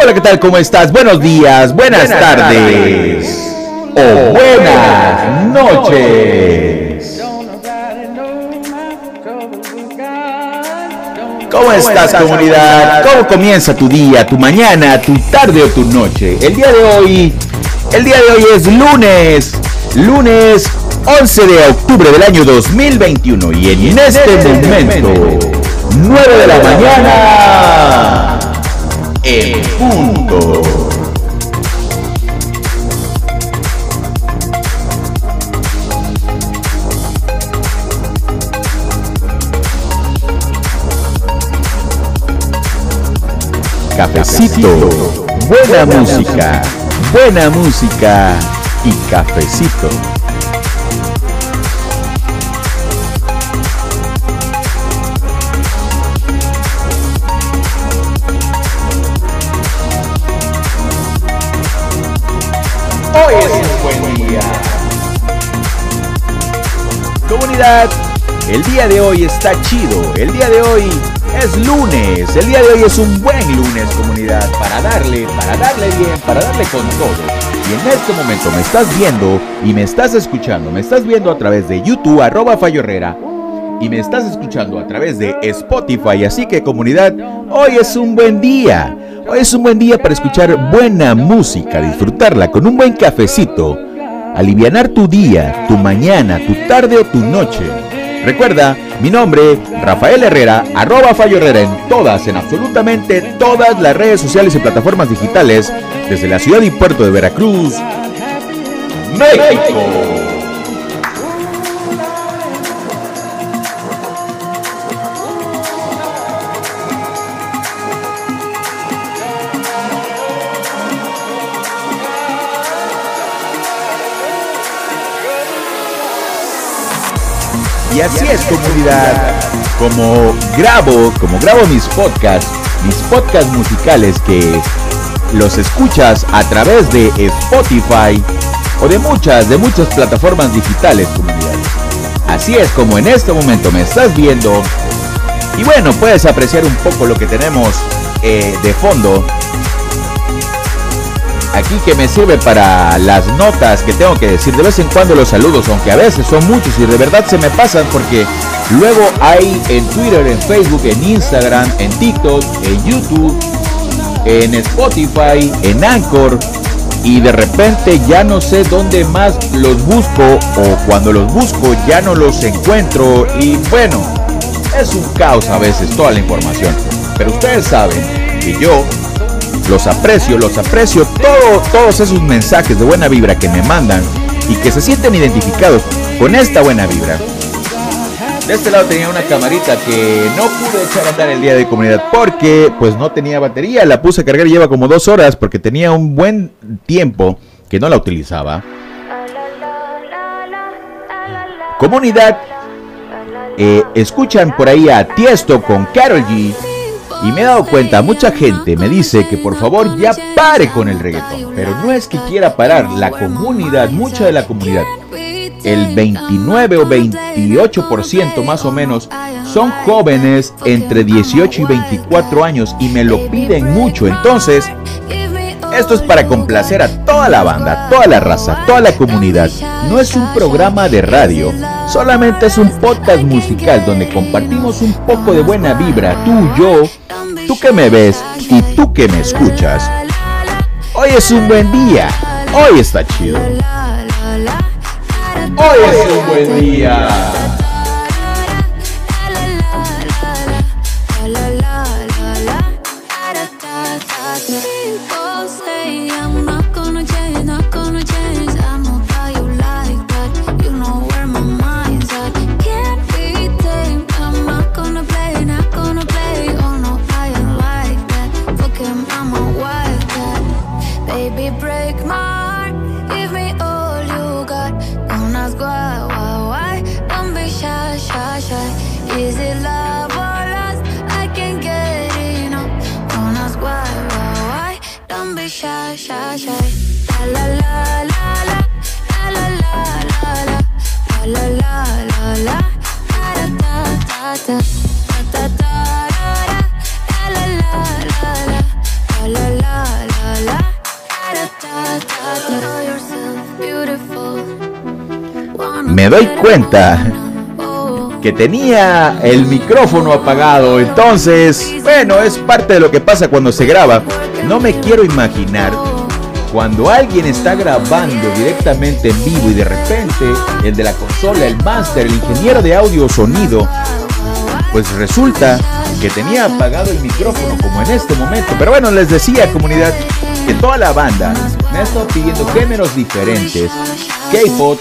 Hola, ¿qué tal? ¿Cómo estás? Buenos días, buenas, tardes, o buenas noches. ¿Cómo estás comunidad? ¿Cómo comienza tu día, tu mañana, tu tarde o tu noche? El día de hoy, el día de hoy es lunes, lunes 11 de octubre del año 2021 y en este momento, 9 de la mañana, Cafecito, buena música, buena música y cafecito. Hoy es un buen día. Comunidad, el día de hoy está chido. El día de hoy es lunes. El día de hoy es un buen lunes, comunidad. Para darle, para darle bien, para darle con todo. Y en este momento me estás viendo y me estás escuchando. Me estás viendo a través de YouTube, arroba Fallo Herrera. Y me estás escuchando a través de Spotify. Así que comunidad, hoy es un buen día. Es un buen día para escuchar buena música, disfrutarla con un buen cafecito, alivianar tu día, tu mañana, tu tarde o tu noche. Recuerda, mi nombre, Rafael Herrera, arroba Fallo Herrera en todas, en absolutamente todas las redes sociales y plataformas digitales, desde la ciudad y puerto de Veracruz, México. Y así es comunidad, como grabo, como grabo mis podcasts, mis podcasts musicales que los escuchas a través de Spotify o de muchas, de muchas plataformas digitales comunidad. Así es como en este momento me estás viendo. Y bueno, puedes apreciar un poco lo que tenemos eh, de fondo aquí que me sirve para las notas que tengo que decir. De vez en cuando los saludos, aunque a veces son muchos y de verdad se me pasan porque luego hay en Twitter, en Facebook, en Instagram, en TikTok, en YouTube, en Spotify, en Anchor. Y de repente ya no sé dónde más los busco o cuando los busco ya no los encuentro. Y bueno, es un caos a veces toda la información. Pero ustedes saben que yo los aprecio, los aprecio todo, todos esos mensajes de buena vibra que me mandan y que se sienten identificados con esta buena vibra. De este lado tenía una camarita que no pude echar a andar el día de comunidad porque pues no tenía batería. La puse a cargar y lleva como dos horas porque tenía un buen tiempo que no la utilizaba. Comunidad, eh, escuchan por ahí a Tiesto con Carol G. Y me he dado cuenta, mucha gente me dice que por favor ya pare con el reggaetón. Pero no es que quiera parar, la comunidad, mucha de la comunidad, el 29 o 28% más o menos, son jóvenes entre 18 y 24 años y me lo piden mucho. Entonces, esto es para complacer a toda la banda, toda la raza, toda la comunidad. No es un programa de radio, solamente es un podcast musical donde compartimos un poco de buena vibra, tú, yo, tú que me ves y tú que me escuchas. Hoy es un buen día, hoy está chido. Hoy es un buen día. Doy cuenta que tenía el micrófono apagado. Entonces, bueno, es parte de lo que pasa cuando se graba. No me quiero imaginar cuando alguien está grabando directamente en vivo y de repente el de la consola, el máster, el ingeniero de audio sonido, pues resulta que tenía apagado el micrófono como en este momento. Pero bueno, les decía comunidad que toda la banda me ha estado pidiendo géneros diferentes, K-pop,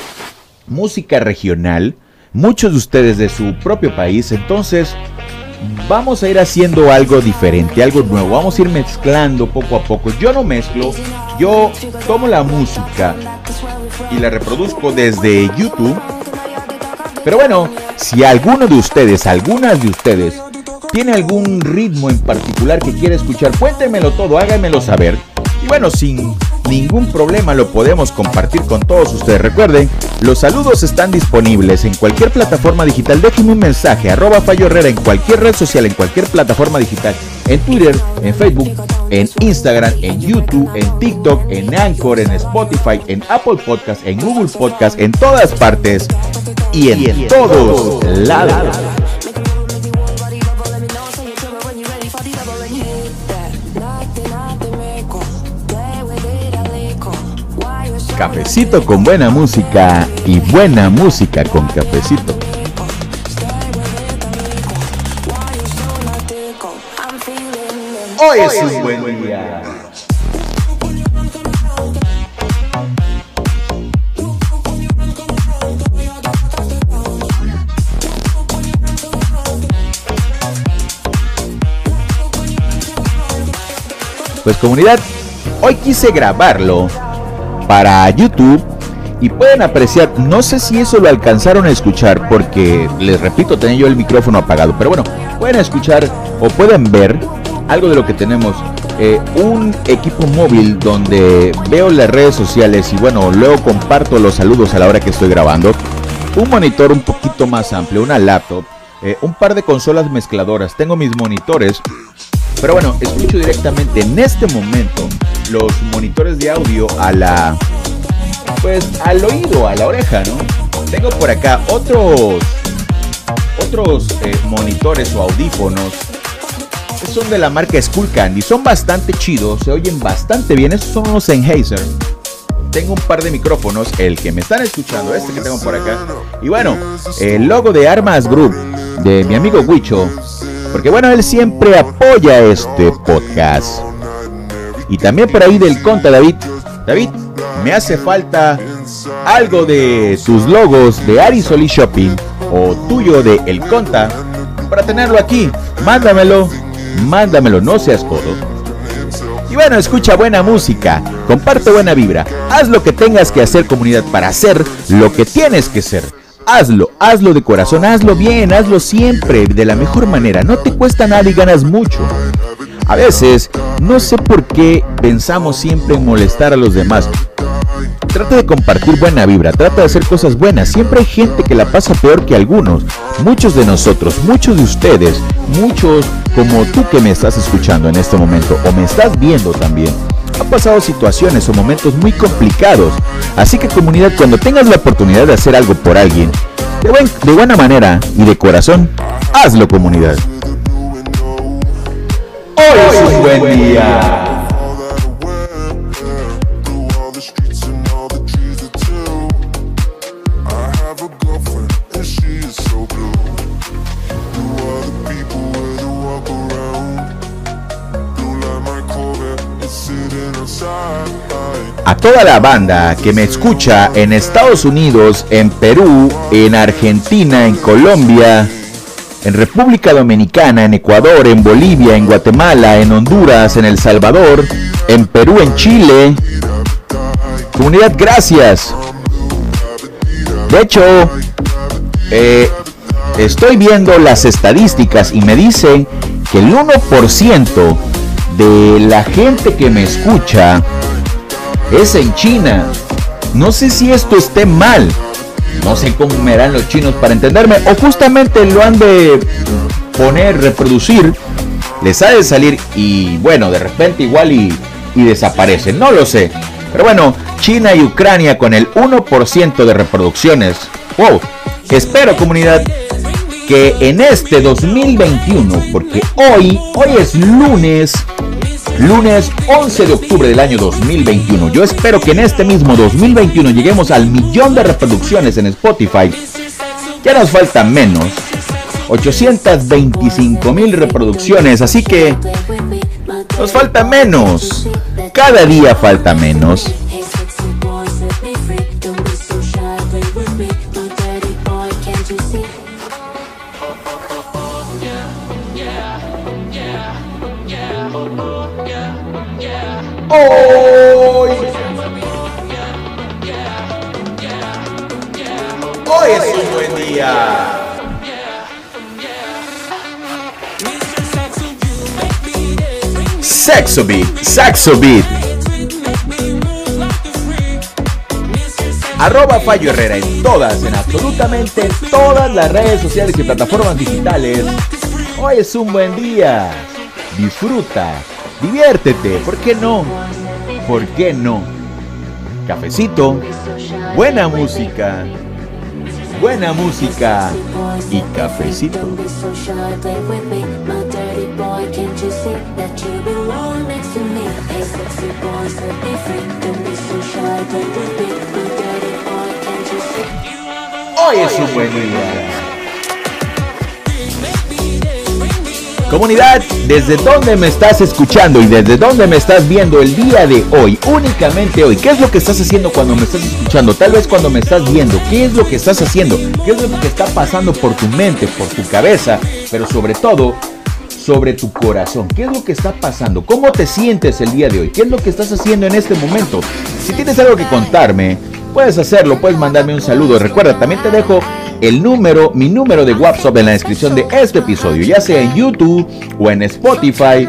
música regional, muchos de ustedes de su propio país, entonces vamos a ir haciendo algo diferente, algo nuevo, vamos a ir mezclando poco a poco. Yo no mezclo, yo tomo la música y la reproduzco desde YouTube. Pero bueno, si alguno de ustedes, algunas de ustedes, tiene algún ritmo en particular que quiere escuchar, cuéntemelo todo, háganmelo saber. Y bueno, sin ningún problema lo podemos compartir con todos ustedes. Recuerden, los saludos están disponibles en cualquier plataforma digital. Déjenme un mensaje, arroba Fallo Herrera en cualquier red social, en cualquier plataforma digital. En Twitter, en Facebook, en Instagram, en YouTube, en TikTok, en Anchor, en Spotify, en Apple Podcast, en Google Podcast, en todas partes y en, todos lados. Cafecito con buena música y buena música con cafecito. Hoy es un buen día. Pues comunidad, hoy quise grabarlo para YouTube y pueden apreciar, no sé si eso lo alcanzaron a escuchar porque les repito, tenía yo el micrófono apagado, pero bueno, pueden escuchar o pueden ver algo de lo que tenemos. eh, un equipo móvil donde veo las redes sociales y bueno, luego comparto los saludos a la hora que estoy grabando. Un monitor un poquito más amplio, una laptop, eh, un par de consolas mezcladoras. Tengo mis monitores pero bueno, escucho directamente en este momento los monitores de audio a la. Pues al oído, a la oreja, ¿no? Tengo por acá otros. Otros eh, monitores o audífonos. Son de la marca Skull Candy. Son bastante chidos, se oyen bastante bien. Estos son unos Sennheiser. Tengo un par de micrófonos, el que me están escuchando, este que tengo por acá. Y bueno, el logo de Armas Group de mi amigo Huicho porque bueno, él siempre apoya este podcast. Y también por ahí del conta David. David, me hace falta algo de tus logos de Arisoli Shopping o tuyo de El Conta para tenerlo aquí. Mándamelo, mándamelo, no seas codo. Y bueno, escucha buena música, comparte buena vibra, haz lo que tengas que hacer comunidad para hacer lo que tienes que ser. Hazlo, hazlo de corazón, hazlo bien, hazlo siempre, de la mejor manera. No te cuesta nada y ganas mucho. A veces, no sé por qué pensamos siempre en molestar a los demás. Trata de compartir buena vibra, trata de hacer cosas buenas. Siempre hay gente que la pasa peor que algunos. Muchos de nosotros, muchos de ustedes, muchos como tú que me estás escuchando en este momento o me estás viendo también han pasado situaciones o momentos muy complicados. Así que comunidad, cuando tengas la oportunidad de hacer algo por alguien, de, de buena manera y de corazón, hazlo comunidad. Hoy es un buen día. Toda la banda que me escucha en Estados Unidos, en Perú, en Argentina, en Colombia, en República Dominicana, en Ecuador, en Bolivia, en Guatemala, en Honduras, en El Salvador, en Perú, en Chile. Comunidad, gracias. De hecho, eh, estoy viendo las estadísticas y me dicen que el 1% de la gente que me escucha es en China. No sé si esto esté mal. No sé cómo me harán los chinos para entenderme. O justamente lo han de poner, reproducir. Les ha de salir y bueno, de repente igual y, y desaparecen. No lo sé. Pero bueno, China y Ucrania con el 1% de reproducciones. Wow, espero comunidad que en este 2021, porque hoy, hoy es lunes, lunes 11 de octubre del año 2021. Yo espero que en este mismo 2021 lleguemos al millón de reproducciones en Spotify. Ya nos falta menos. 825 mil reproducciones, así que nos falta menos. Cada día falta menos. Hoy. Hoy es un buen día. Sexo Beat, Saxo Beat. Arroba Fallo Herrera en todas, en absolutamente todas las redes sociales y plataformas digitales. Hoy es un buen día. Disfruta, diviértete, ¿por qué no? ¿Por qué no? Cafecito, buena música, buena música y cafecito. Hoy es un buen día. Comunidad, ¿desde dónde me estás escuchando y desde dónde me estás viendo el día de hoy? Únicamente hoy. ¿Qué es lo que estás haciendo cuando me estás escuchando? Tal vez cuando me estás viendo. ¿Qué es lo que estás haciendo? ¿Qué es lo que está pasando por tu mente, por tu cabeza? Pero sobre todo, sobre tu corazón. ¿Qué es lo que está pasando? ¿Cómo te sientes el día de hoy? ¿Qué es lo que estás haciendo en este momento? Si tienes algo que contarme, puedes hacerlo, puedes mandarme un saludo. Recuerda, también te dejo el número, mi número de WhatsApp en la descripción de este episodio, ya sea en YouTube o en Spotify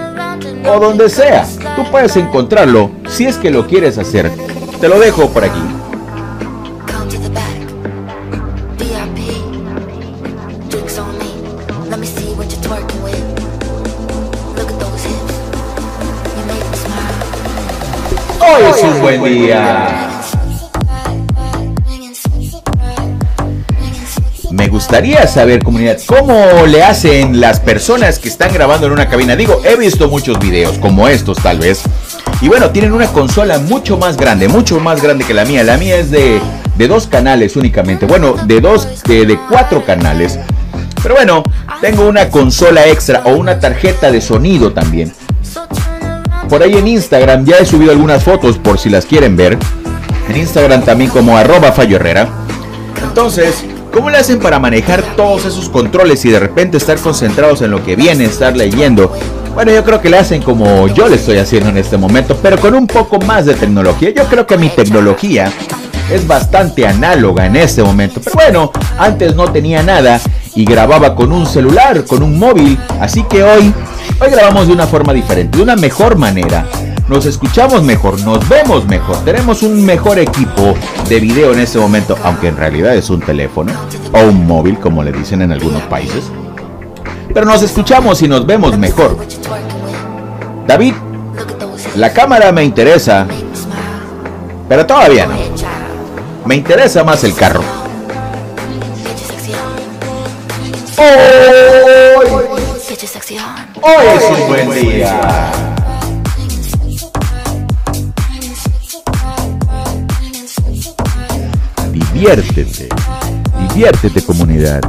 o donde sea. Tú puedes encontrarlo si es que lo quieres hacer. Te lo dejo por aquí. Come to the back. VIP. Gustaría saber, comunidad, cómo le hacen las personas que están grabando en una cabina. Digo, he visto muchos videos como estos tal vez. Y bueno, tienen una consola mucho más grande, mucho más grande que la mía. La mía es de, de dos canales únicamente. Bueno, de dos, de, de cuatro canales. Pero bueno, tengo una consola extra o una tarjeta de sonido también. Por ahí en Instagram ya he subido algunas fotos por si las quieren ver. En Instagram también como arroba Fallo Herrera. Entonces, ¿cómo le hacen para manejar todos esos controles y de repente estar concentrados en lo que viene, estar leyendo? Bueno, yo creo que le hacen como yo le estoy haciendo en este momento, pero con un poco más de tecnología. Yo creo que mi tecnología es bastante análoga en este momento. Pero bueno, antes no tenía nada y grababa con un celular, con un móvil. Así que hoy, hoy grabamos de una forma diferente, de una mejor manera. Nos escuchamos mejor, nos vemos mejor, tenemos un mejor equipo de video en este momento, aunque en realidad es un teléfono o un móvil, como le dicen en algunos países. Pero nos escuchamos y nos vemos mejor. David, la cámara me interesa, pero todavía no. Me interesa más el carro. Hoy, hoy es un buen día. Diviértete, diviértete comunidad.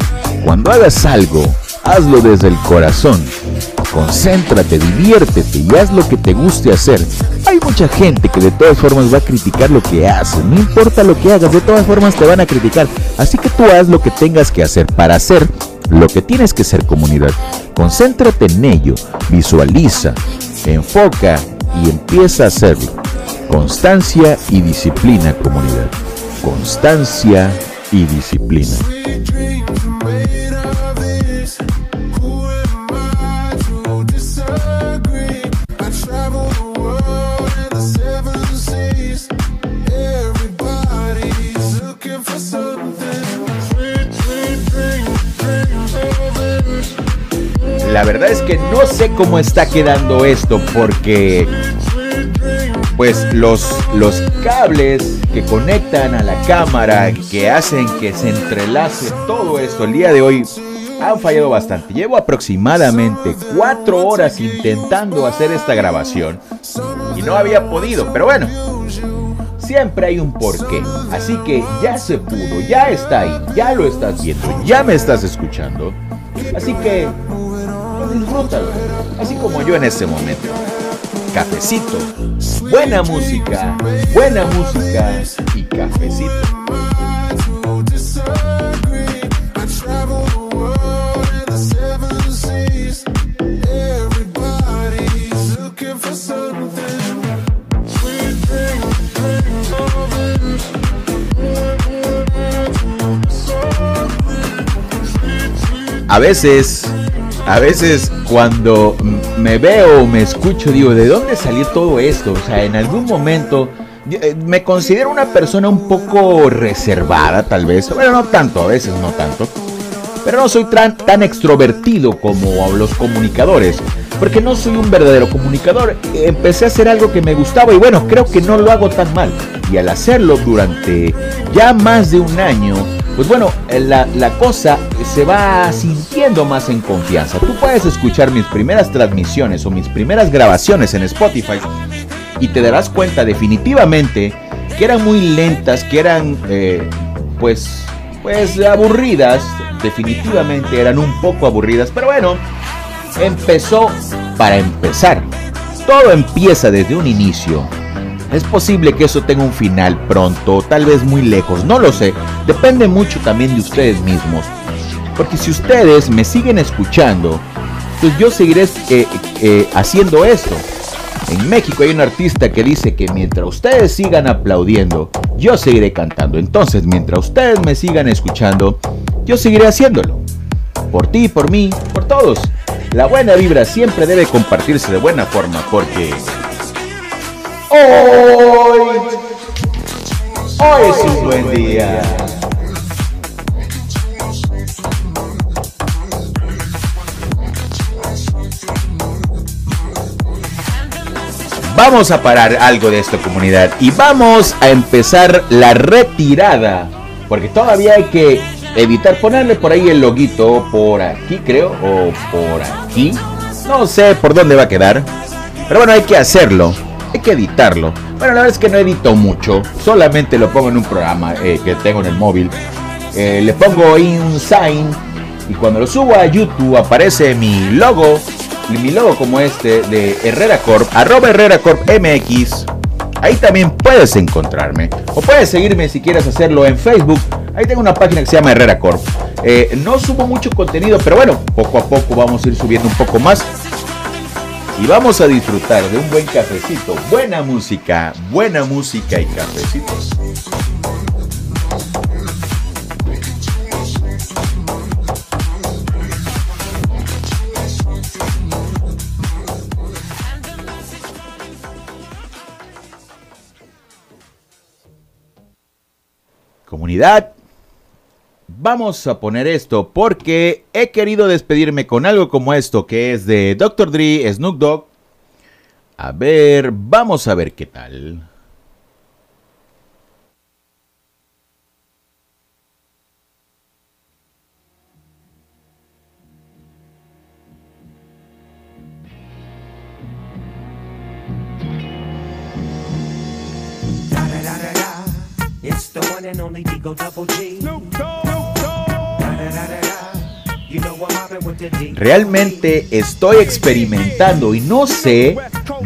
Cuando hagas algo, hazlo desde el corazón. Concéntrate, diviértete y haz lo que te guste hacer. Hay mucha gente que de todas formas va a criticar lo que haces. No importa lo que hagas, de todas formas te van a criticar. Así que tú haz lo que tengas que hacer para hacer lo que tienes que ser comunidad. Concéntrate en ello, visualiza, enfoca y empieza a hacerlo. Constancia y disciplina comunidad. Constancia y disciplina. La verdad es que no sé cómo está quedando esto porque pues los, los cables que conectan a la cámara, que hacen que se entrelace todo esto el día de hoy, han fallado bastante. Llevo aproximadamente cuatro horas intentando hacer esta grabación y no había podido, pero bueno, siempre hay un porqué. Así que ya se pudo, ya está ahí, ya lo estás viendo, ya me estás escuchando. Así que disfrútalo, así como yo en este momento. Cafecito, buena música, buena música y cafecito. A veces, a veces cuando me veo me escucho, digo, ¿de dónde salió todo esto? O sea, en algún momento eh, me considero una persona un poco reservada, tal vez. Bueno, no tanto, a veces no tanto. Pero no soy tan, tan extrovertido como los comunicadores. Porque no soy un verdadero comunicador. Empecé a hacer algo que me gustaba y bueno, creo que no lo hago tan mal. Y al hacerlo durante ya más de un año, pues bueno, eh, la, cosa se va sintiendo más en confianza. Tú puedes escuchar mis primeras transmisiones o mis primeras grabaciones en Spotify y te darás cuenta definitivamente que eran muy lentas, que eran eh, pues pues aburridas, definitivamente eran un poco aburridas, pero bueno, empezó para empezar. Todo empieza desde un inicio. Es posible que eso tenga un final pronto, tal vez muy lejos, no lo sé. Depende mucho también de ustedes mismos. Porque si ustedes me siguen escuchando, pues yo seguiré eh, eh, haciendo esto. En México hay un artista que dice que mientras ustedes sigan aplaudiendo, yo seguiré cantando. Entonces, mientras ustedes me sigan escuchando, yo seguiré haciéndolo. Por ti, por mí, por todos. La buena vibra siempre debe compartirse de buena forma porque... Hoy... Hoy es un buen día. Vamos a parar algo de esta comunidad y vamos a empezar la retirada. Porque todavía hay que evitar ponerle por ahí el loguito por aquí, creo, o por aquí. No sé por dónde va a quedar. Pero bueno, hay que hacerlo. Hay que editarlo. Bueno, la verdad es que no edito mucho. Solamente lo pongo en un programa eh, que tengo en el móvil. Eh, le pongo ahí un sign. Y cuando lo subo a YouTube aparece mi logo. Mi logo como este de Herrera Corp. Arroba Herrera Corp MX. Ahí también puedes encontrarme. O puedes seguirme si quieres hacerlo en Facebook. Ahí tengo una página que se llama Herrera Corp. Eh, no subo mucho contenido, pero bueno, poco a poco vamos a ir subiendo un poco más. Y vamos a disfrutar de un buen cafecito, buena música, buena música y cafecitos. Comunidad, vamos a poner esto porque he querido despedirme con algo como esto que es de Dr. Dre, Snoop Dogg. A ver, vamos a ver qué tal. Da da da da da. It's the one and only Digo Double G. Da da Realmente estoy experimentando y no sé,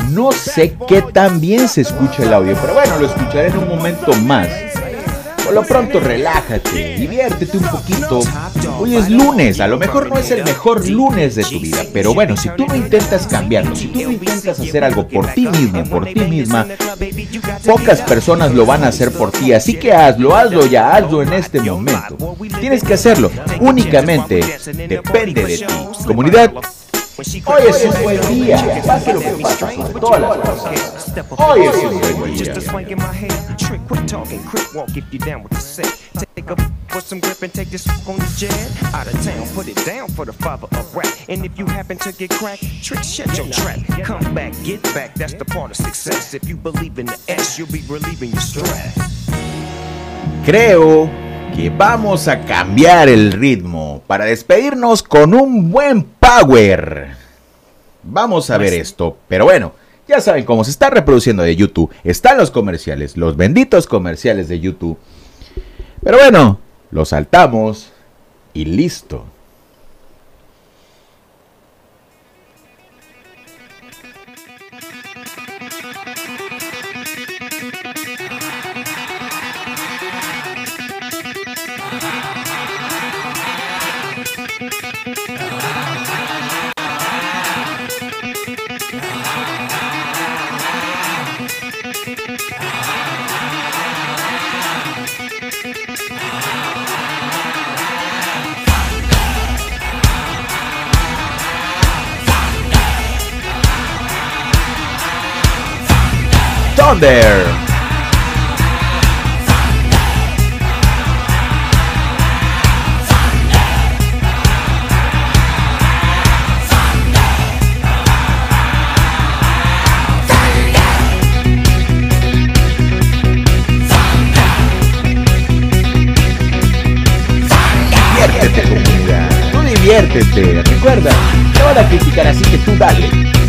no sé qué tan bien se escucha el audio, pero bueno, lo escucharé en un momento más. Por lo pronto relájate, diviértete un poquito. Hoy es lunes, a lo mejor no es el mejor lunes de tu vida, pero bueno, si tú no intentas cambiarlo, si tú no intentas hacer algo por ti mismo, por ti misma, pocas personas lo van a hacer por ti, así que hazlo, hazlo ya, hazlo en este momento. Tienes que hacerlo, únicamente depende de ti. Comunidad, Hoy es un buen día, pase lo que pase, sobre todas las cosas. Hoy es un buen día. Just a swank in my hair. Trick, quit talking, quick walk if you down with the set. Take a put some grip and take this on the jet. Out of town, put it down for the father of rap. And if you happen to get cracked, trick, shut your trap. Come back, get back, that's the part of success. If you believe in the S, you'll be relieving your stress. Creo que vamos a cambiar el ritmo para despedirnos con un buen power. Vamos a ver esto, pero bueno, ya saben cómo se está reproduciendo de YouTube. Están los comerciales, los benditos comerciales de YouTube. Pero bueno, los saltamos y listo. Thunder. Diviértete. Tú diviértete. Recuerda, te van a criticar así que tú dale.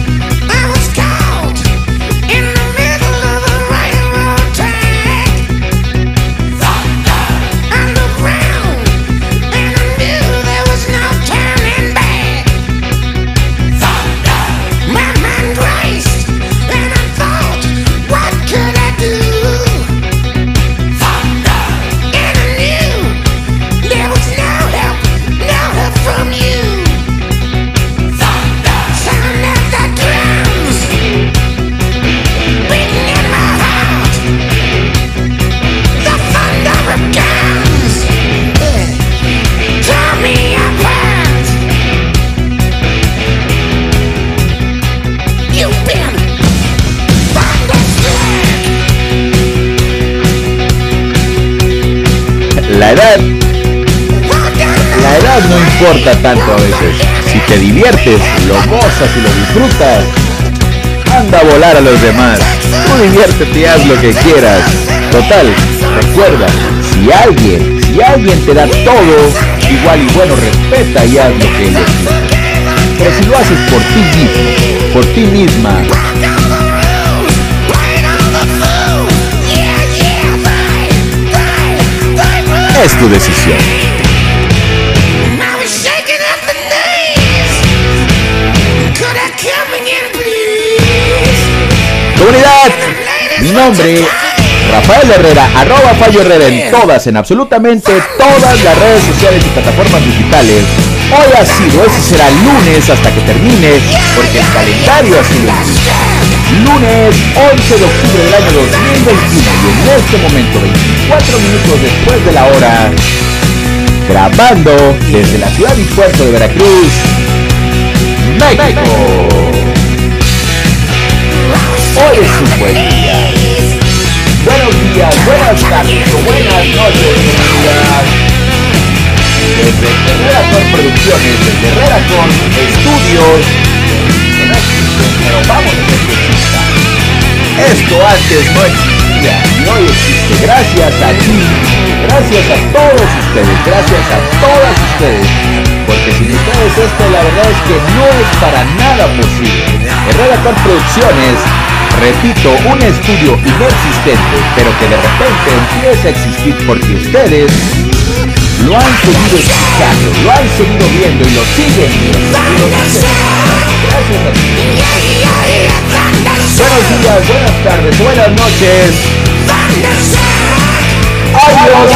Importa tanto a veces. Si te diviertes, lo gozas y lo disfrutas, anda a volar a los demás. Tú diviértete haz lo que quieras. Total, recuerda, si alguien, si alguien te da todo, igual y bueno, respeta y haz lo que ellos quieran. Pero si lo haces por ti mismo, por ti misma, Walk down the Comunidad, mi nombre, Rafael Herrera, arroba Fallo Herrera en todas, en absolutamente todas las redes sociales y plataformas digitales. Hoy ha sido, ese será lunes hasta que termine, porque el calendario ha sido. Lunes 11 de octubre del año 2021 y en este momento, 24 minutos después de la hora, grabando desde la ciudad y puerto de Veracruz, México. Hoy es un día. Buenos días, buenas tardes buenas noches, comunidad. Desde Herrera con Producciones, desde Herrera con Estudios, pero vamos a exista. Esto antes no existía y hoy existe gracias a ti, gracias a todos ustedes, gracias a todas ustedes, porque sin ustedes esto la verdad es que no es para nada posible. Herrera con Producciones, repito, un estudio inexistente, pero que de repente empieza a existir porque ustedes lo han seguido escuchando, lo han seguido viendo y lo siguen. Buenos días, buenas tardes, buenas noches. Adiós.